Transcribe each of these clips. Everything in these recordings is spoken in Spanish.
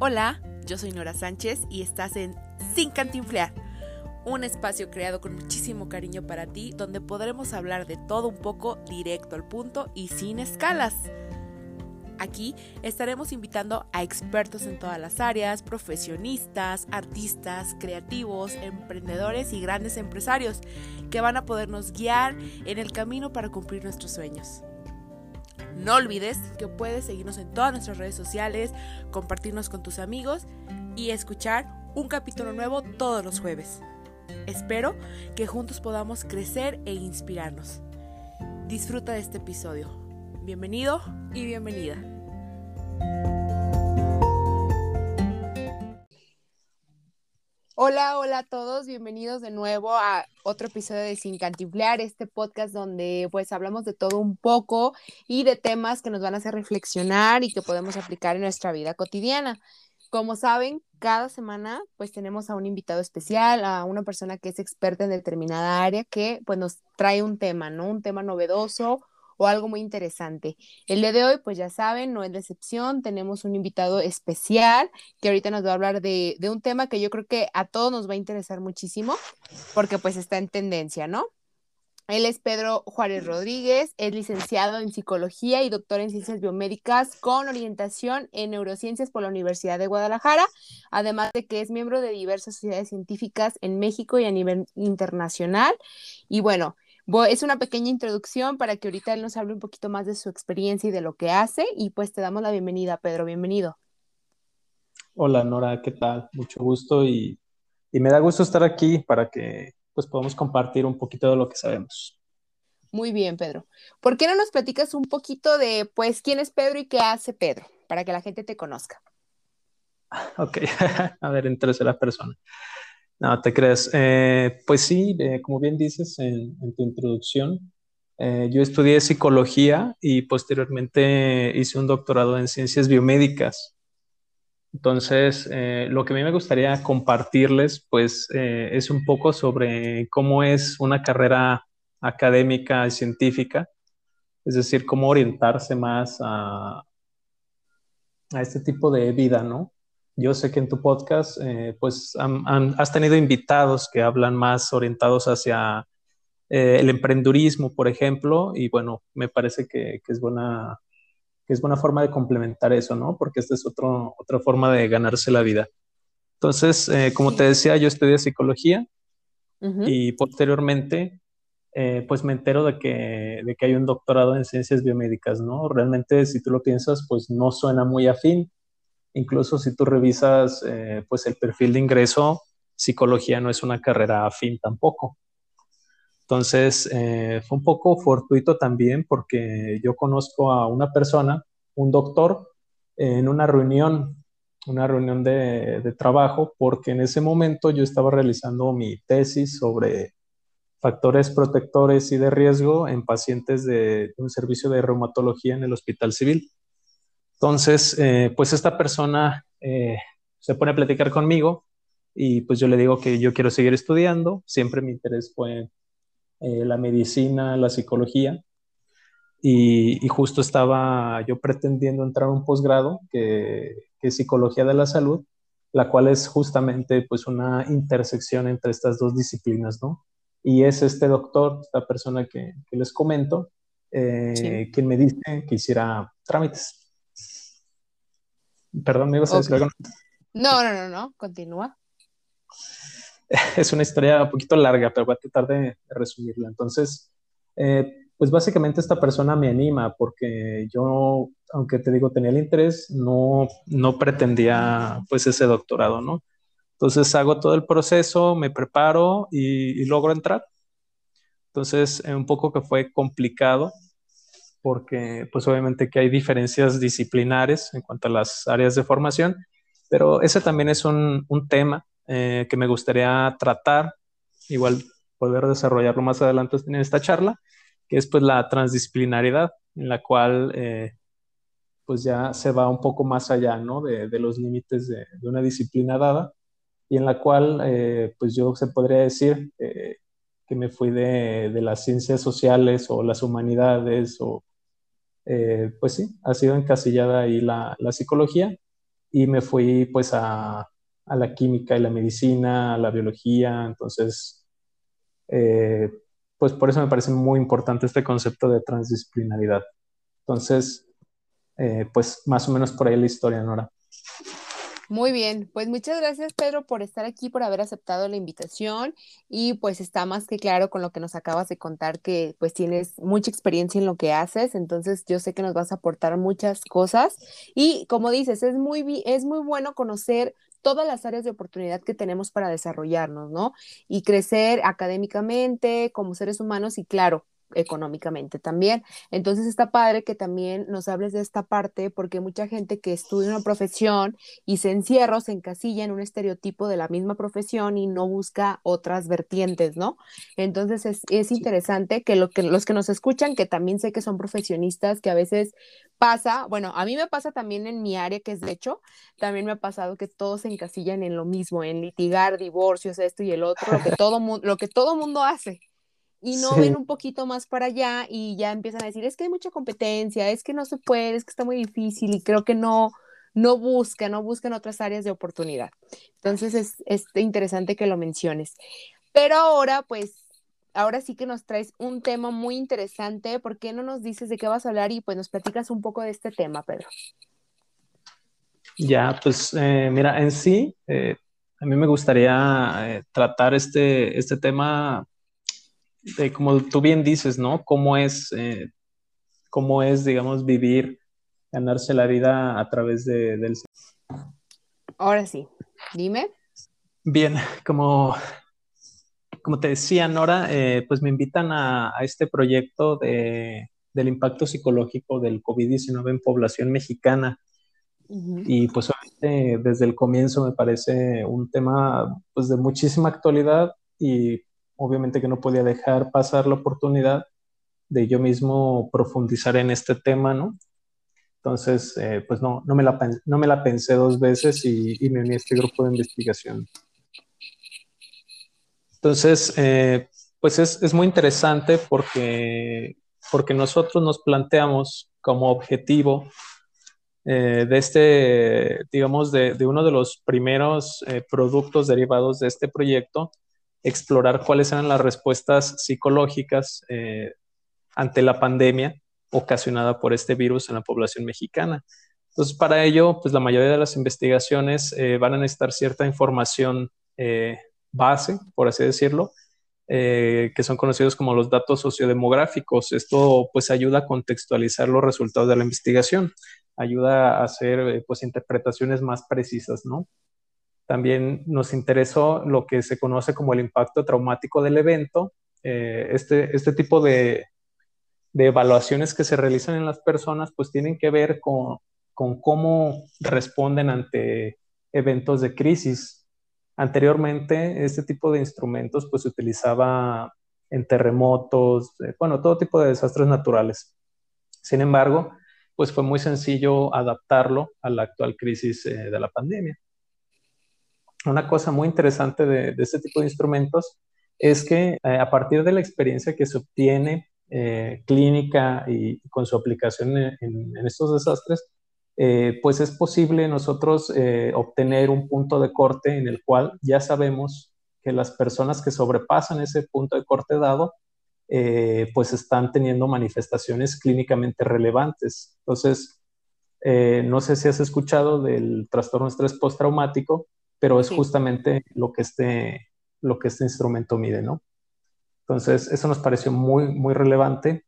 Hola, yo soy Nora Sánchez y estás en Sin Cantinflear, un espacio creado con muchísimo cariño para ti donde podremos hablar de todo un poco directo al punto y sin escalas. Aquí estaremos invitando a expertos en todas las áreas, profesionistas, artistas, creativos, emprendedores y grandes empresarios que van a podernos guiar en el camino para cumplir nuestros sueños. No olvides que puedes seguirnos en todas nuestras redes sociales, compartirnos con tus amigos y escuchar un capítulo nuevo todos los jueves. Espero que juntos podamos crecer e inspirarnos. Disfruta de este episodio. Bienvenido y bienvenida. Hola, hola a todos, bienvenidos de nuevo a otro episodio de Sin Cantiflear, este podcast donde pues hablamos de todo un poco y de temas que nos van a hacer reflexionar y que podemos aplicar en nuestra vida cotidiana. Como saben, cada semana pues tenemos a un invitado especial, a una persona que es experta en determinada área que pues nos trae un tema, ¿no? Un tema novedoso o algo muy interesante. El día de hoy, pues ya saben, no es de excepción, tenemos un invitado especial que ahorita nos va a hablar de, de un tema que yo creo que a todos nos va a interesar muchísimo porque pues está en tendencia, ¿no? Él es Pedro Juárez Rodríguez, es licenciado en psicología y doctor en ciencias biomédicas con orientación en neurociencias por la Universidad de Guadalajara, además de que es miembro de diversas sociedades científicas en México y a nivel internacional. Y bueno, es una pequeña introducción para que ahorita él nos hable un poquito más de su experiencia y de lo que hace y pues te damos la bienvenida, Pedro, bienvenido. Hola Nora, ¿qué tal? Mucho gusto y, me da gusto estar aquí para que pues podamos compartir un poquito de lo que sabemos. Muy bien, Pedro. ¿Por qué no nos platicas un poquito de pues quién es Pedro y qué hace Pedro para que la gente te conozca? Ok, a ver, en tercera persona. No, te crees. Eh, pues sí, eh, como bien dices en, tu introducción, eh, yo estudié psicología y posteriormente hice un doctorado en ciencias biomédicas. Entonces, lo que a mí me gustaría compartirles, pues, es un poco sobre cómo es una carrera académica y científica, es decir, cómo orientarse más a, a este tipo de vida, ¿no? Yo sé que en tu podcast, eh, pues has tenido invitados que hablan más orientados hacia eh, el emprendurismo, por ejemplo, y bueno, me parece que, es buena, que es buena forma de complementar eso, ¿no? Porque esta es otro, otra forma de ganarse la vida. Entonces, eh, como te decía, yo estudié psicología y posteriormente, pues me entero de que, de que hay un doctorado en ciencias biomédicas, ¿no? Realmente, si tú lo piensas, pues no suena muy afín Incluso si tú revisas eh, pues el perfil de ingreso, psicología no es una carrera afín tampoco. Entonces, eh, fue un poco fortuito también porque yo conozco a una persona, un doctor, en una reunión, una reunión de, de, trabajo, porque en ese momento yo estaba realizando mi tesis sobre factores protectores y de riesgo en pacientes de un servicio de reumatología en el Hospital Civil. Entonces, eh, pues esta persona eh, se pone a platicar conmigo y pues yo le digo que yo quiero seguir estudiando. Siempre mi interés fue eh, la medicina, la psicología. Y, justo estaba yo pretendiendo entrar a un posgrado que, que, es psicología de la salud, la cual es justamente pues una intersección entre estas dos disciplinas, ¿no? Y es este doctor, esta persona que, que les comento, quien me dice que hiciera trámites. Perdón, ¿me ibas a decir algo? No, no, no, no, continúa. Es una historia un poquito larga, pero voy a tratar de, resumirla. Entonces, eh, pues básicamente esta persona me anima porque yo, aunque te digo, tenía el interés, no, no pretendía pues ese doctorado, ¿no? Entonces hago todo el proceso, me preparo y, y logro entrar. Entonces, un poco que fue complicado porque pues obviamente que hay diferencias disciplinares en cuanto a las áreas de formación, pero ese también es un, un tema eh, que me gustaría tratar, igual poder desarrollarlo más adelante en esta charla, que es pues la transdisciplinaridad, en la cual eh, pues ya se va un poco más allá, ¿no? De, de los límites de, de, una disciplina dada, y en la cual eh, pues yo se podría decir que me fui de, las ciencias sociales o las humanidades o eh, pues sí, ha sido encasillada ahí la, psicología y me fui pues a, a la química y la medicina, a la biología, entonces, eh, pues por eso me parece muy importante este concepto de transdisciplinaridad. Entonces, eh, pues más o menos por ahí la historia, Nora. Muy bien, pues muchas gracias Pedro por estar aquí, por haber aceptado la invitación. Y pues está más que claro con lo que nos acabas de contar que pues tienes mucha experiencia en lo que haces, entonces yo sé que nos vas a aportar muchas cosas. Y como dices, es muy, es muy bueno conocer todas las áreas de oportunidad que tenemos para desarrollarnos, ¿no? Y crecer académicamente como seres humanos y claro, económicamente también. Entonces está padre que también nos hables de esta parte porque mucha gente que estudia una profesión y se encierra se encasilla en un estereotipo de la misma profesión y no busca otras vertientes, ¿no? Entonces es, es interesante que, lo que los que nos escuchan, que también sé que son profesionistas, que a veces pasa, bueno, a mí me pasa también en mi área que es de hecho, también me ha pasado que todos se encasillan en lo mismo, en litigar divorcios, esto y el otro, lo que todo, lo que todo mundo hace y no ven un poquito más para allá y ya empiezan a decir, es que hay mucha competencia, es que no se puede, es que está muy difícil y creo que no, no buscan, no buscan otras áreas de oportunidad. Entonces es, es interesante que lo menciones. Pero ahora, pues, ahora sí que nos traes un tema muy interesante. ¿Por qué no nos dices de qué vas a hablar y pues nos platicas un poco de este tema, Pedro? Ya, pues eh, mira, en sí, eh, a mí me gustaría eh, tratar este, este tema como tú bien dices, ¿no? ¿Cómo es, eh, cómo es, digamos, vivir, ganarse la vida a través de, del... Ahora sí, dime. Bien, como, como te decía, Nora, eh, pues me invitan a, este proyecto de, del impacto psicológico del COVID-19 en población mexicana. Y pues desde el comienzo me parece un tema pues de muchísima actualidad y obviamente que no podía dejar pasar la oportunidad de yo mismo profundizar en este tema, ¿no? Entonces, eh, pues no, no me, la, no me la pensé dos veces y, me uní a este grupo de investigación. Entonces, eh, pues es, es, muy interesante porque, porque nosotros nos planteamos como objetivo eh, de este, digamos, de, de, uno de los primeros productos derivados de este proyecto, explorar cuáles eran las respuestas psicológicas eh, ante la pandemia ocasionada por este virus en la población mexicana. Entonces, para ello, pues la mayoría de las investigaciones eh, van a necesitar cierta información eh, base, por así decirlo, que son conocidos como los datos sociodemográficos. Esto pues ayuda a contextualizar los resultados de la investigación, ayuda a hacer pues interpretaciones más precisas, ¿no? También nos interesó lo que se conoce como el impacto traumático del evento. Eh, este, este tipo de, de, evaluaciones que se realizan en las personas pues tienen que ver con, con cómo responden ante eventos de crisis. Anteriormente, este tipo de instrumentos pues se utilizaba en terremotos, eh, bueno, todo tipo de desastres naturales. Sin embargo, pues fue muy sencillo adaptarlo a la actual crisis eh, de la pandemia una cosa muy interesante de, este tipo de instrumentos es que eh, a partir de la experiencia que se obtiene eh, clínica y, con su aplicación en, estos desastres, eh, pues es posible nosotros obtener un punto de corte en el cual ya sabemos que las personas que sobrepasan ese punto de corte dado, pues están teniendo manifestaciones clínicamente relevantes. Entonces, no sé si has escuchado del trastorno estrés postraumático, pero es justamente lo que, este, lo que este instrumento mide, ¿no? Entonces, eso nos pareció muy, muy relevante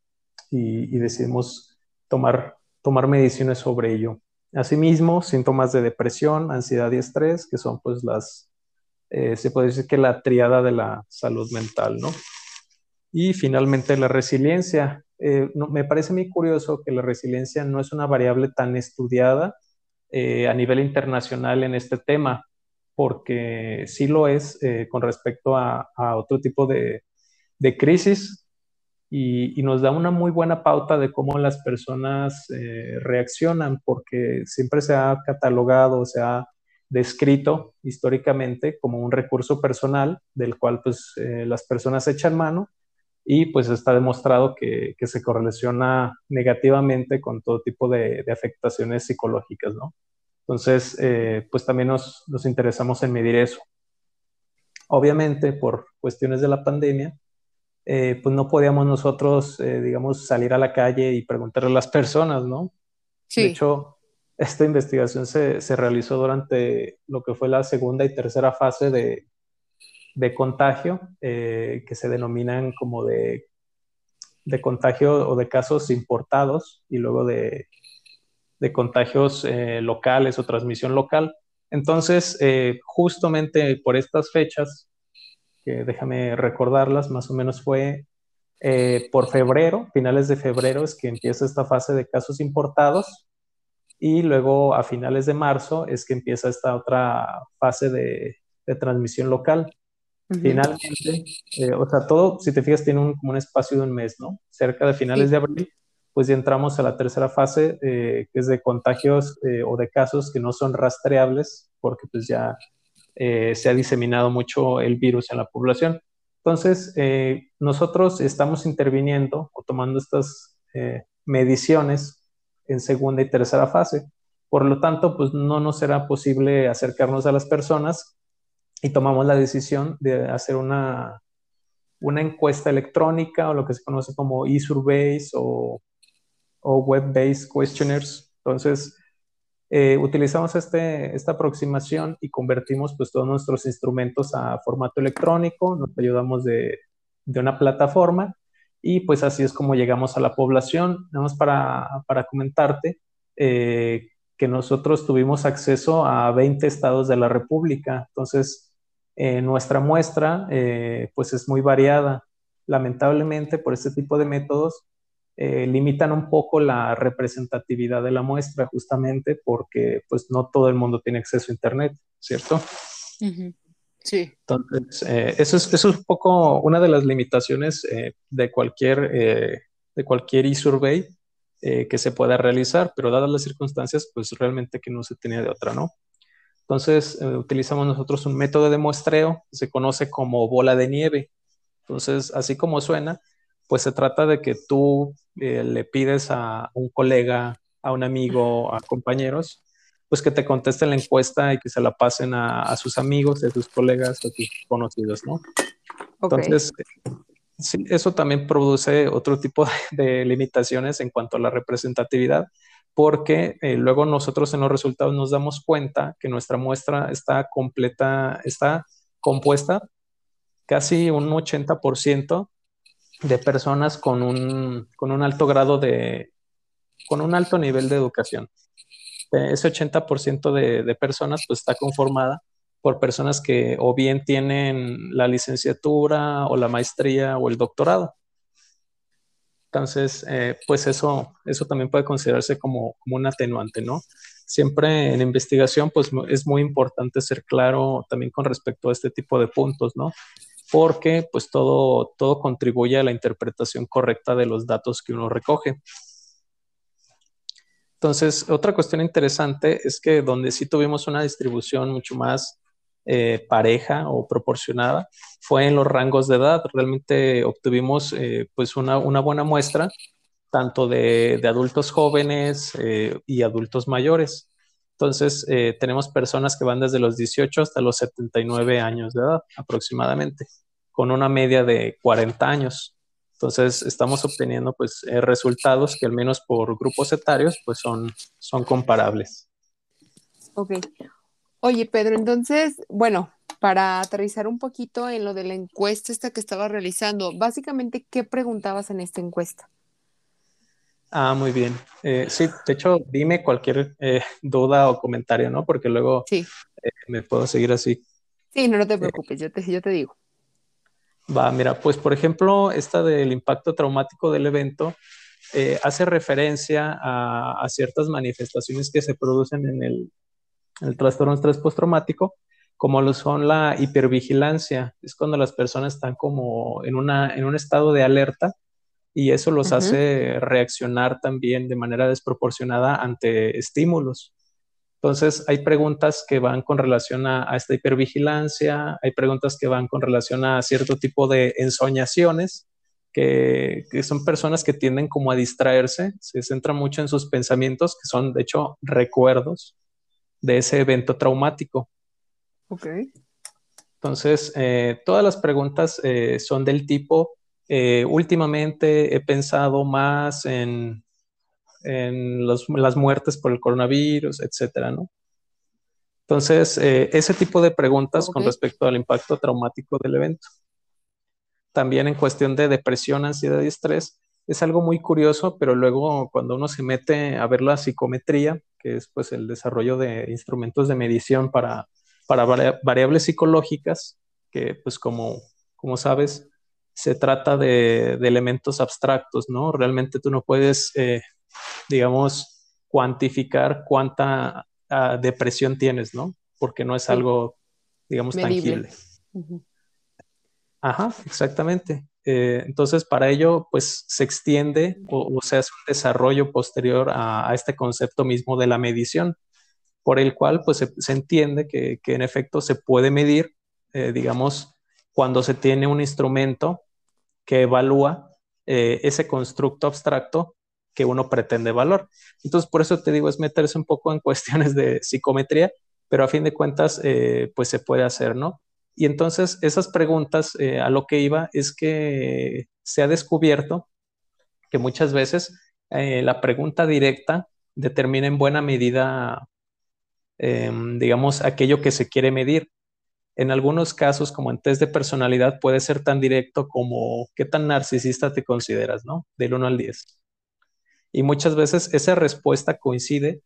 y, decidimos tomar, tomar mediciones sobre ello. Asimismo, síntomas de depresión, ansiedad y estrés, que son pues las, eh, se puede decir que la triada de la salud mental, ¿no? Y finalmente la resiliencia. Eh, me parece muy curioso que la resiliencia no es una variable tan estudiada eh, a nivel internacional en este tema porque sí lo es eh, con respecto a, otro tipo de, crisis y, nos da una muy buena pauta de cómo las personas eh, reaccionan, porque siempre se ha catalogado, se ha descrito históricamente como un recurso personal del cual pues eh, las personas echan mano y pues está demostrado que, se correlaciona negativamente con todo tipo de, de afectaciones psicológicas, ¿no? Entonces, eh, pues también nos, nos, interesamos en medir eso. Obviamente, por cuestiones de la pandemia, eh, pues no podíamos nosotros, eh, digamos, salir a la calle y preguntarle a las personas, ¿no? Sí. De hecho, esta investigación se, se, realizó durante lo que fue la segunda y tercera fase de, de contagio, que se denominan como de, de contagio o de casos importados y luego de de contagios eh, locales o transmisión local. Entonces, eh, justamente por estas fechas, que déjame recordarlas, más o menos fue eh, por febrero, finales de febrero es que empieza esta fase de casos importados y luego a finales de marzo es que empieza esta otra fase de, transmisión local. Finalmente, o sea, todo, si te fijas, tiene un, como un espacio de un mes, ¿no? Cerca de finales de abril pues ya entramos a la tercera fase, eh, que es de contagios eh, o de casos que no son rastreables, porque pues ya eh, se ha diseminado mucho el virus en la población. Entonces, nosotros estamos interviniendo o tomando estas mediciones en segunda y tercera fase. Por lo tanto, pues no nos será posible acercarnos a las personas y tomamos la decisión de hacer una, una encuesta electrónica o lo que se conoce como e-surveys o o web-based questionnaires. Entonces, eh, utilizamos este, esta aproximación y convertimos pues todos nuestros instrumentos a formato electrónico, nos ayudamos de, de una plataforma y pues así es como llegamos a la población. Nada más para, para comentarte eh, que nosotros tuvimos acceso a 20 estados de la República, entonces eh, nuestra muestra pues es muy variada. Lamentablemente por este tipo de métodos eh, limitan un poco la representatividad de la muestra justamente porque pues no todo el mundo tiene acceso a Internet, ¿cierto? Sí. Entonces, eh, eso, es, eso es un poco una de las limitaciones eh, de cualquier, de cualquier e-survey que se pueda realizar, pero dadas las circunstancias, pues realmente que no se tenía de otra, ¿no? Entonces, utilizamos nosotros un método de muestreo que se conoce como bola de nieve. Entonces, así como suena, pues se trata de que tú eh, le pides a un colega, a un amigo, a compañeros, pues que te contesten la encuesta y que se la pasen a, sus amigos, a sus colegas, a sus conocidos, ¿no? Entonces, sí, eso también produce otro tipo de, limitaciones en cuanto a la representatividad, porque eh, luego nosotros en los resultados nos damos cuenta que nuestra muestra está completa, está compuesta casi un 80% de personas con un, con un alto grado de, con un alto nivel de educación. Ese 80% de, de personas pues está conformada por personas que o bien tienen la licenciatura o la maestría o el doctorado. Entonces, eh, pues eso, eso también puede considerarse como, como un atenuante, ¿no? Siempre en investigación, pues es muy importante ser claro también con respecto a este tipo de puntos, ¿no? Porque pues todo, todo contribuye a la interpretación correcta de los datos que uno recoge. Entonces, otra cuestión interesante es que donde sí tuvimos una distribución mucho más eh, pareja o proporcionada fue en los rangos de edad. Realmente obtuvimos eh, pues una, buena muestra tanto de, adultos jóvenes eh, y adultos mayores. Entonces, tenemos personas que van desde los 18 hasta los 79 años de edad aproximadamente con una media de 40 años. Entonces, estamos obteniendo pues eh, resultados que al menos por grupos etarios pues son, son comparables. Ok. Oye, Pedro, entonces, bueno, para aterrizar un poquito en lo de la encuesta esta que estaba realizando, básicamente, ¿qué preguntabas en esta encuesta? Ah, muy bien. Eh, sí, de hecho, dime cualquier eh, duda o comentario, ¿no? Porque luego sí. me puedo seguir así. Sí, no, no te preocupes, yo, te, yo te digo. Va, mira, pues por ejemplo, esta del impacto traumático del evento eh, hace referencia a, ciertas manifestaciones que se producen en el, el trastorno estrés postraumático, como lo son la hipervigilancia. Es cuando las personas están como en, una, en un estado de alerta y eso los hace reaccionar también de manera desproporcionada ante estímulos. Entonces, hay preguntas que van con relación a, esta hipervigilancia, hay preguntas que van con relación a cierto tipo de ensoñaciones, que, son personas que tienden como a distraerse, se centran mucho en sus pensamientos, que son de hecho recuerdos. de ese evento traumático. Ok. Entonces, eh, todas las preguntas eh, son del tipo, eh, últimamente he pensado más en, las muertes por el coronavirus, etcétera, ¿no? Entonces, ese tipo de preguntas con respecto al impacto traumático del evento. También en cuestión de depresión, ansiedad y estrés, es algo muy curioso, pero luego cuando uno se mete a ver la psicometría, que es pues el desarrollo de instrumentos de medición para, para variables psicológicas, que pues como, como sabes, se trata de, elementos abstractos, ¿no? Realmente tú no puedes, eh, digamos, cuantificar cuánta ah, depresión tienes, ¿no? Porque no es algo, digamos, tangible. Ajá, exactamente. Eh, entonces, para ello, pues se extiende o, se hace un desarrollo posterior a, este concepto mismo de la medición, por el cual, pues se, entiende que, en efecto se puede medir, eh, digamos, cuando se tiene un instrumento que evalúa eh, ese constructo abstracto que uno pretende valor. Entonces, por eso te digo, es meterse un poco en cuestiones de psicometría, pero a fin de cuentas, pues se puede hacer, ¿no? Y entonces esas preguntas eh, a lo que iba es que se ha descubierto que muchas veces eh, la pregunta directa determina en buena medida, em, digamos, aquello que se quiere medir. En algunos casos, como en test de personalidad, puede ser tan directo como qué tan narcisista te consideras, ¿no? Del 1 al 10. Y muchas veces esa respuesta coincide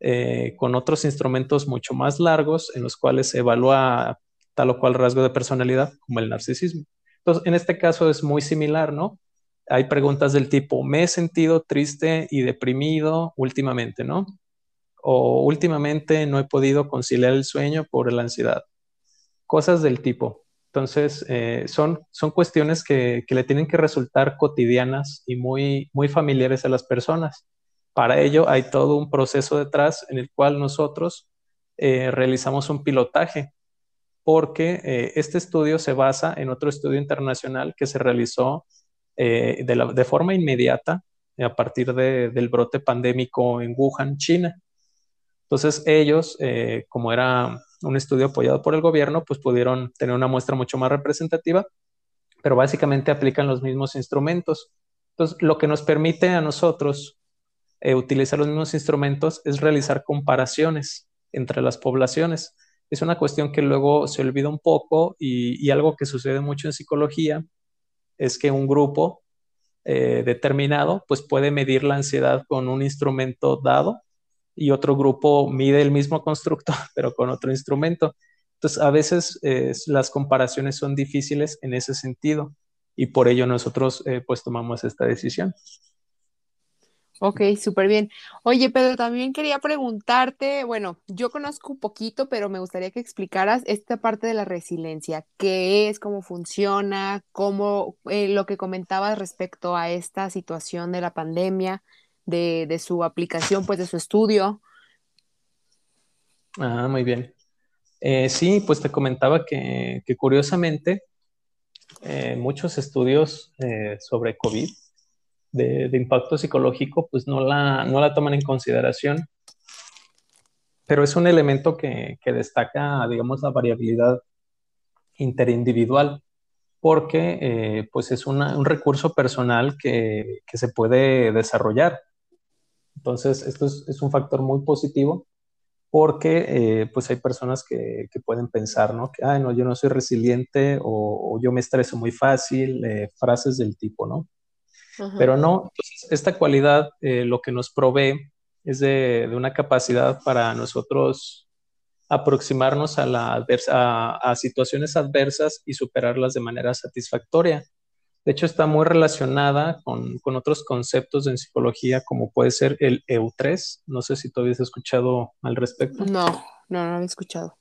eh, con otros instrumentos mucho más largos en los cuales se evalúa tal o cual rasgo de personalidad como el narcisismo. Entonces, en este caso es muy similar, ¿no? Hay preguntas del tipo, me he sentido triste y deprimido últimamente, ¿no? O últimamente no he podido conciliar el sueño por la ansiedad. Cosas del tipo. Entonces, eh, son, son cuestiones que, le tienen que resultar cotidianas y muy, muy familiares a las personas. Para ello hay todo un proceso detrás en el cual nosotros eh, realizamos un pilotaje porque eh, este estudio se basa en otro estudio internacional que se realizó eh, de, forma inmediata a partir del brote pandémico en Wuhan, China. Entonces ellos, eh, como era un estudio apoyado por el gobierno, pues pudieron tener una muestra mucho más representativa, pero básicamente aplican los mismos instrumentos. Entonces, lo que nos permite a nosotros utilizar los mismos instrumentos es realizar comparaciones entre las poblaciones es una cuestión que luego se olvida un poco y, algo que sucede mucho en psicología es que un grupo eh, determinado pues puede medir la ansiedad con un instrumento dado y otro grupo mide el mismo constructo pero con otro instrumento. Entonces a veces las comparaciones son difíciles en ese sentido y por ello nosotros eh, pues tomamos esta decisión. Ok, súper bien. Oye, Pedro, también quería preguntarte, bueno, yo conozco un poquito, pero me gustaría que explicaras esta parte de la resiliencia, qué es, cómo funciona, cómo eh, lo que comentabas respecto a esta situación de la pandemia, de, su aplicación, pues de su estudio. Ah, muy bien. Eh, sí, pues te comentaba que, curiosamente eh, muchos estudios sobre COVID de, impacto psicológico, pues no la, no la toman en consideración. Pero es un elemento que, que destaca, digamos, la variabilidad interindividual, porque eh, pues es un recurso personal que, que, se puede desarrollar. Entonces, esto es, es un factor muy positivo porque eh, pues hay personas que, que, pueden pensar, ¿no? Que, ay, no, yo no soy resiliente o, yo me estreso muy fácil, eh, frases del tipo, ¿no? Pero no, esta cualidad eh, lo que nos provee es de, una capacidad para nosotros aproximarnos a, la a, situaciones adversas y superarlas de manera satisfactoria. De hecho, está muy relacionada con, con, otros conceptos en psicología, como puede ser el EU3. No sé si tú habías escuchado al respecto. No, no, no había escuchado.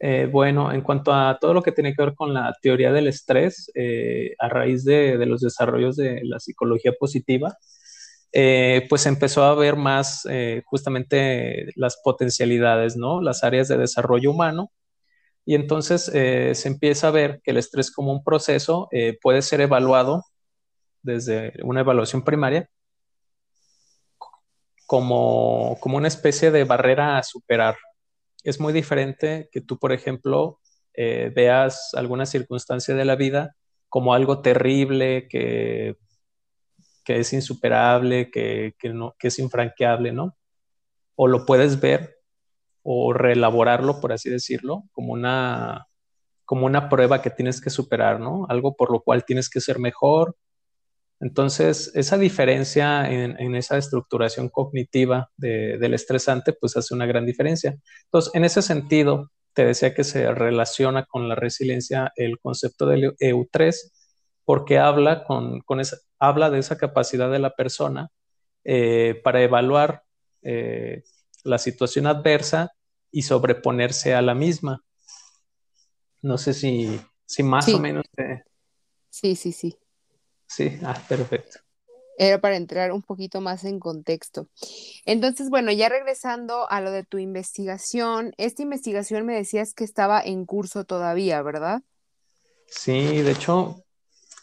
Eh, bueno, en cuanto a todo lo que tiene que ver con la teoría del estrés, eh, a raíz de, los desarrollos de la psicología positiva, eh, pues empezó a ver más justamente las potencialidades, ¿no? Las áreas de desarrollo humano. Y entonces se empieza a ver que el estrés como un proceso puede ser evaluado desde una evaluación primaria como, como una especie de barrera a superar es muy diferente que tú, por ejemplo, eh, veas alguna circunstancia de la vida como algo terrible, que, que es insuperable, que, no, que es infranqueable, ¿no? O lo puedes ver o reelaborarlo, por así decirlo, como una, como una prueba que tienes que superar, ¿no? Algo por lo cual tienes que ser mejor. Entonces, esa diferencia en, esa estructuración cognitiva del estresante, pues hace una gran diferencia. Entonces, en ese sentido, te decía que se relaciona con la resiliencia el concepto del EU3, porque habla, con, habla de esa capacidad de la persona eh, para evaluar eh, la situación adversa y sobreponerse a la misma. No sé si, si más o menos. Sí, sí, sí. Sí, ah, perfecto. Era para entrar un poquito más en contexto. Entonces, bueno, ya regresando a lo de tu investigación, esta investigación me decías que estaba en curso todavía, ¿verdad? Sí, de hecho,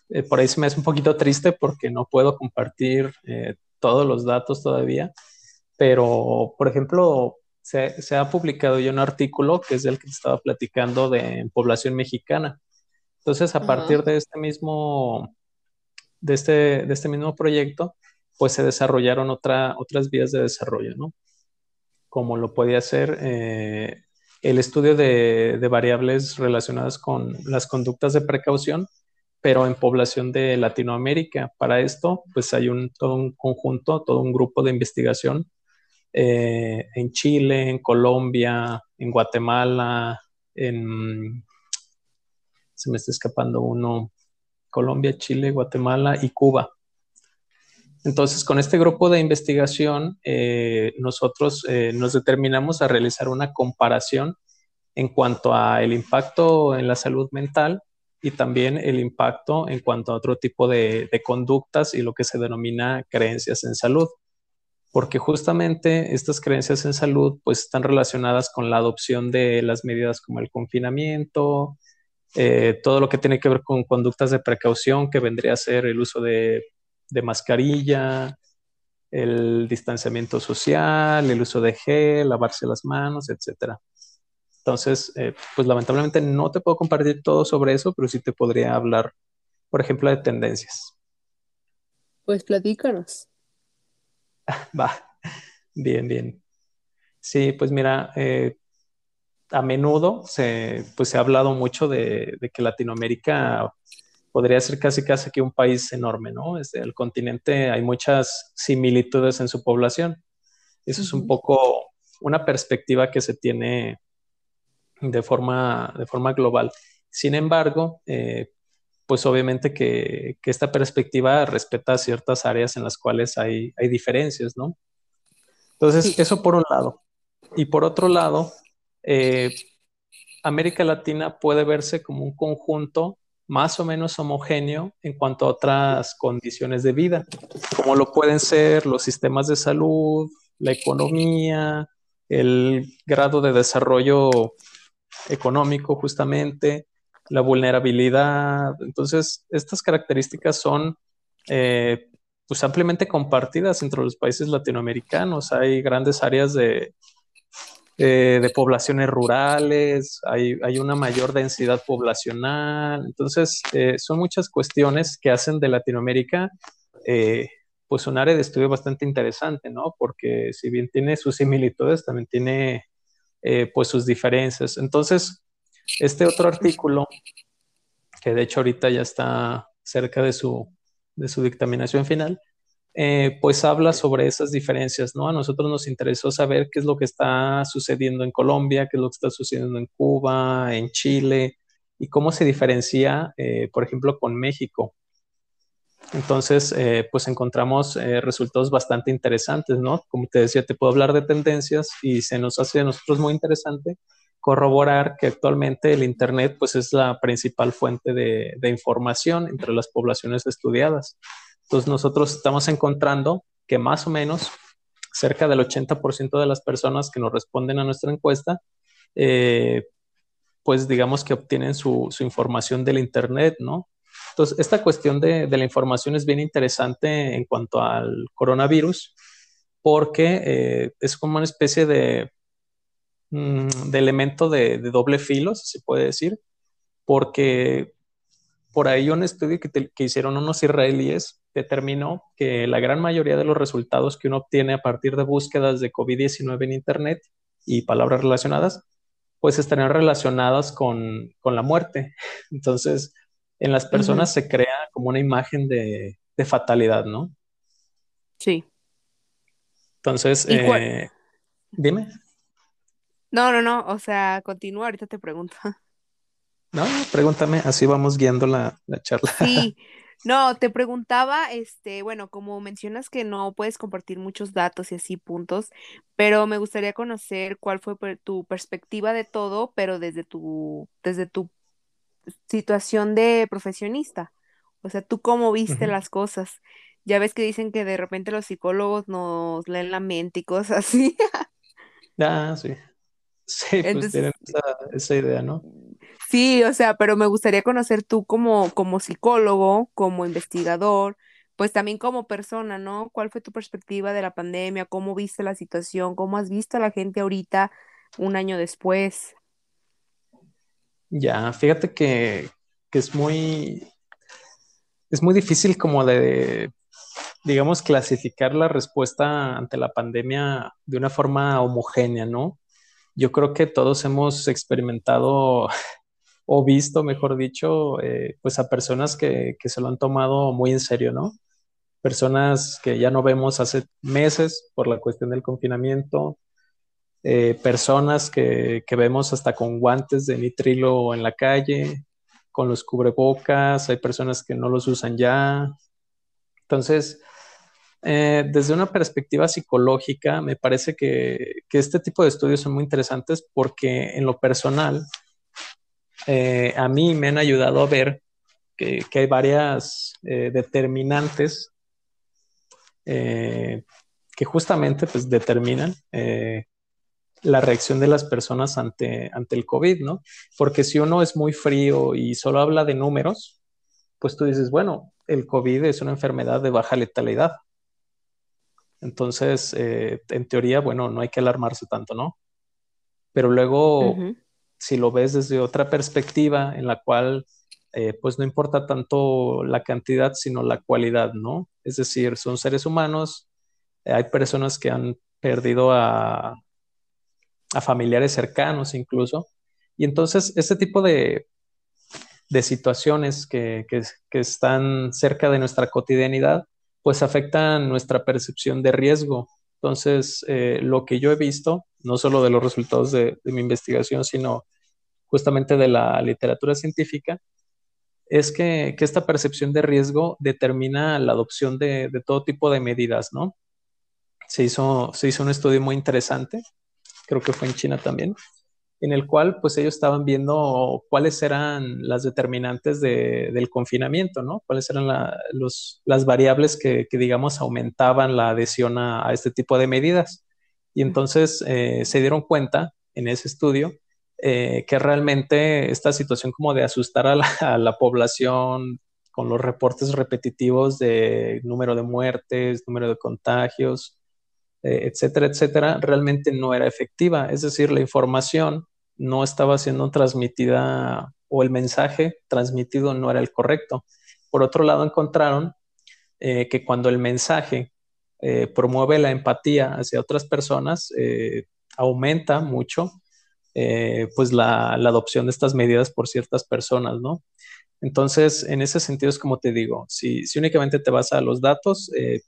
eh, por ahí se me hace un poquito triste porque no puedo compartir eh, todos los datos todavía, pero, por ejemplo, se, ha publicado ya un artículo que es el que estaba platicando de población mexicana. Entonces, a partir de este mismo de este, de este mismo proyecto, pues se desarrollaron otra, otras vías de desarrollo, ¿no? Como lo podía ser eh, el estudio de, variables relacionadas con las conductas de precaución, pero en población de Latinoamérica. Para esto, pues hay un, todo un conjunto, todo un grupo de investigación eh, en Chile, en Colombia, en Guatemala, en... Se me está escapando uno, Colombia, Chile, Guatemala y Cuba. Entonces, con este grupo de investigación, eh, nosotros eh, nos determinamos a realizar una comparación en cuanto a el impacto en la salud mental y también el impacto en cuanto a otro tipo de, conductas y lo que se denomina creencias en salud. Porque justamente estas creencias en salud pues están relacionadas con la adopción de las medidas como el confinamiento, eh, todo lo que tiene que ver con conductas de precaución, que vendría a ser el uso de, mascarilla, el distanciamiento social, el uso de gel, lavarse las manos, etc. Entonces, eh, pues lamentablemente no te puedo compartir todo sobre eso, pero sí te podría hablar, por ejemplo, de tendencias. Pues platícanos. Va, bien, bien. Sí, pues mira, eh, a menudo se, pues se ha hablado mucho de, que Latinoamérica podría ser casi casi que un país enorme, ¿no? Desde el continente hay muchas similitudes en su población. Eso es un poco una perspectiva que se tiene de forma, de forma global. Sin embargo, eh, pues obviamente que, esta perspectiva respeta ciertas áreas en las cuales hay, hay diferencias, ¿no? Entonces, eso por un lado. Y por otro lado, eh, América Latina puede verse como un conjunto más o menos homogéneo en cuanto a otras condiciones de vida, como lo pueden ser los sistemas de salud, la economía, el grado de desarrollo económico justamente, la vulnerabilidad. Entonces, estas características son eh, pues ampliamente compartidas entre los países latinoamericanos. Hay grandes áreas de, eh, de poblaciones rurales, hay, una mayor densidad poblacional. Entonces, eh, son muchas cuestiones que hacen de Latinoamérica eh, pues un área de estudio bastante interesante, ¿no? Porque si bien tiene sus similitudes, también tiene pues sus diferencias. Entonces, este otro artículo, que de hecho ahorita ya está cerca de su, de su dictaminación final, eh, pues habla sobre esas diferencias, ¿no? A nosotros nos interesó saber qué es lo que está sucediendo en Colombia, qué es lo que está sucediendo en Cuba, en Chile, y cómo se diferencia, eh, por ejemplo, con México. Entonces, eh, pues encontramos resultados bastante interesantes, ¿no? Como te decía, te puedo hablar de tendencias y se nos hace a nosotros muy interesante corroborar que actualmente el Internet pues es la principal fuente de, de información entre las poblaciones estudiadas. Entonces nosotros estamos encontrando que más o menos cerca del 80% de las personas que nos responden a nuestra encuesta, eh, pues digamos que obtienen su, información del Internet, ¿no? Entonces, esta cuestión de, la información es bien interesante en cuanto al coronavirus, porque eh, es como una especie de, de elemento de, doble filo, si se puede decir, porque por ahí un estudio que, que hicieron unos israelíes determinó que la gran mayoría de los resultados que uno obtiene a partir de búsquedas de COVID-19 en Internet y palabras relacionadas, pues estarían relacionadas con, con la muerte. Entonces, en las personas se crea como una imagen de, de fatalidad, ¿no? Sí. Entonces, eh, dime. No, no, no, o sea, continúa, ahorita te pregunto. No, pregúntame, así vamos guiando la, la charla. Sí, no, te preguntaba, este, bueno, como mencionas que no puedes compartir muchos datos y así puntos, pero me gustaría conocer cuál fue tu perspectiva de todo, pero desde tu, desde tu situación de profesionista. O sea, tú cómo viste las cosas. Ya ves que dicen que de repente los psicólogos nos leen la mente y cosas así. ah, sí. Sí, pues tienen esa, esa idea, ¿no? Sí, o sea, pero me gustaría conocer tú como, como psicólogo, como investigador, pues también como persona, ¿no? ¿Cuál fue tu perspectiva de la pandemia? ¿Cómo viste la situación? ¿Cómo has visto a la gente ahorita un año después? Ya, fíjate que, que es muy, es muy difícil como de, digamos, clasificar la respuesta ante la pandemia de una forma homogénea, ¿no? Yo creo que todos hemos experimentado o visto, mejor dicho, eh, pues a personas que, se lo han tomado muy en serio, ¿no? Personas que ya no vemos hace meses por la cuestión del confinamiento, eh, personas que, vemos hasta con guantes de nitrilo en la calle, con los cubrebocas, hay personas que no los usan ya. Entonces, eh, desde una perspectiva psicológica, me parece que, este tipo de estudios son muy interesantes porque en lo personal, eh, a mí me han ayudado a ver que, hay varias eh, determinantes que justamente pues, determinan la reacción de las personas ante, ante el COVID, ¿no? Porque si uno es muy frío y solo habla de números, pues tú dices, bueno, el COVID es una enfermedad de baja letalidad. Entonces, en teoría, bueno, no hay que alarmarse tanto, ¿no? Pero luego si lo ves desde otra perspectiva en la cual eh, pues no importa tanto la cantidad, sino la cualidad, ¿no? Es decir, son seres humanos, eh, hay personas que han perdido a, a familiares cercanos incluso, y entonces este tipo de, de situaciones que, que, que, están cerca de nuestra cotidianidad, pues afectan nuestra percepción de riesgo. Entonces, eh, lo que yo he visto, no solo de los resultados de, de mi investigación, sino justamente de la literatura científica, es que, esta percepción de riesgo determina la adopción de, todo tipo de medidas, ¿no? Se hizo, se hizo un estudio muy interesante, creo que fue en China también, en el cual pues ellos estaban viendo cuáles eran las determinantes del confinamiento, ¿no? Cuáles eran las variables que, digamos, aumentaban la adhesión a, este tipo de medidas. Y entonces eh, se dieron cuenta en ese estudio eh, que realmente esta situación como de asustar a la, población con los reportes repetitivos de número de muertes, número de contagios, eh, etcétera, etcétera, realmente no era efectiva. Es decir, la información no estaba siendo transmitida o el mensaje transmitido no era el correcto. Por otro lado, encontraron eh, que cuando el mensaje promueve la empatía hacia otras personas, aumenta mucho eh, pues la, adopción de estas medidas por ciertas personas, ¿no? Entonces, en ese sentido es como te digo, si, únicamente te vas a los datos, eh,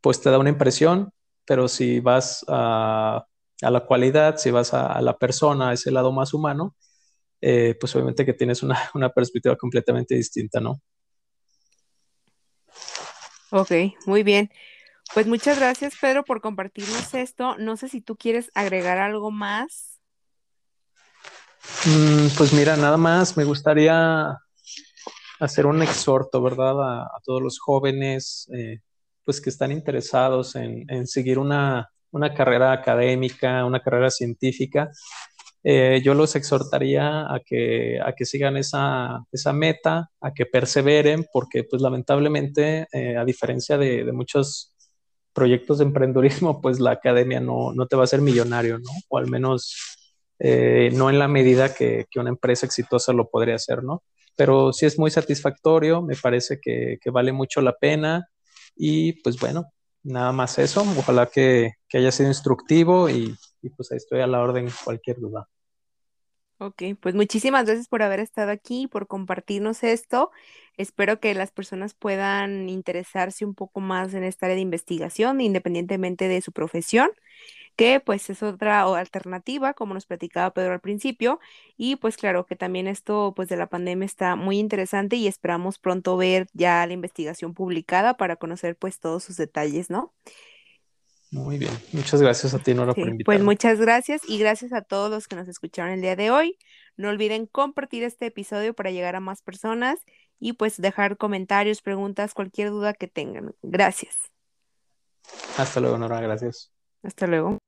pues te da una impresión, pero si vas a, la cualidad, si vas a, la persona, a ese lado más humano, eh, pues obviamente que tienes una, una perspectiva completamente distinta, ¿no? Ok, muy bien. Pues muchas gracias, Pedro, por compartirnos esto. No sé si tú quieres agregar algo más. Mm, pues mira, nada más me gustaría hacer un exhorto, ¿verdad? A, todos los jóvenes, eh, pues que están interesados en, seguir una, carrera académica, una carrera científica. Eh, yo los exhortaría a que, a que sigan esa, meta, a que perseveren, porque pues lamentablemente, eh, a diferencia de, de, muchos proyectos de emprendurismo, pues la academia no, no te va a hacer millonario, ¿no? O al menos eh, no en la medida que, que, una empresa exitosa lo podría hacer, ¿no? Pero sí es muy satisfactorio, me parece que, que vale mucho la pena y pues bueno, nada más eso, ojalá que, que haya sido instructivo y, y pues ahí estoy a la orden cualquier duda. Ok, pues muchísimas gracias por haber estado aquí, por compartirnos esto. Espero que las personas puedan interesarse un poco más en esta área de investigación, independientemente de su profesión, que pues es otra alternativa, como nos platicaba Pedro al principio. Y pues claro que también esto pues de la pandemia está muy interesante y esperamos pronto ver ya la investigación publicada para conocer pues todos sus detalles, ¿no? Muy bien, muchas gracias a ti, Nora, por invitarme. Pues muchas gracias y gracias a todos los que nos escucharon el día de hoy. No olviden compartir este episodio para llegar a más personas y pues dejar comentarios, preguntas, cualquier duda que tengan. Gracias. Hasta luego, Nora, gracias. Hasta luego.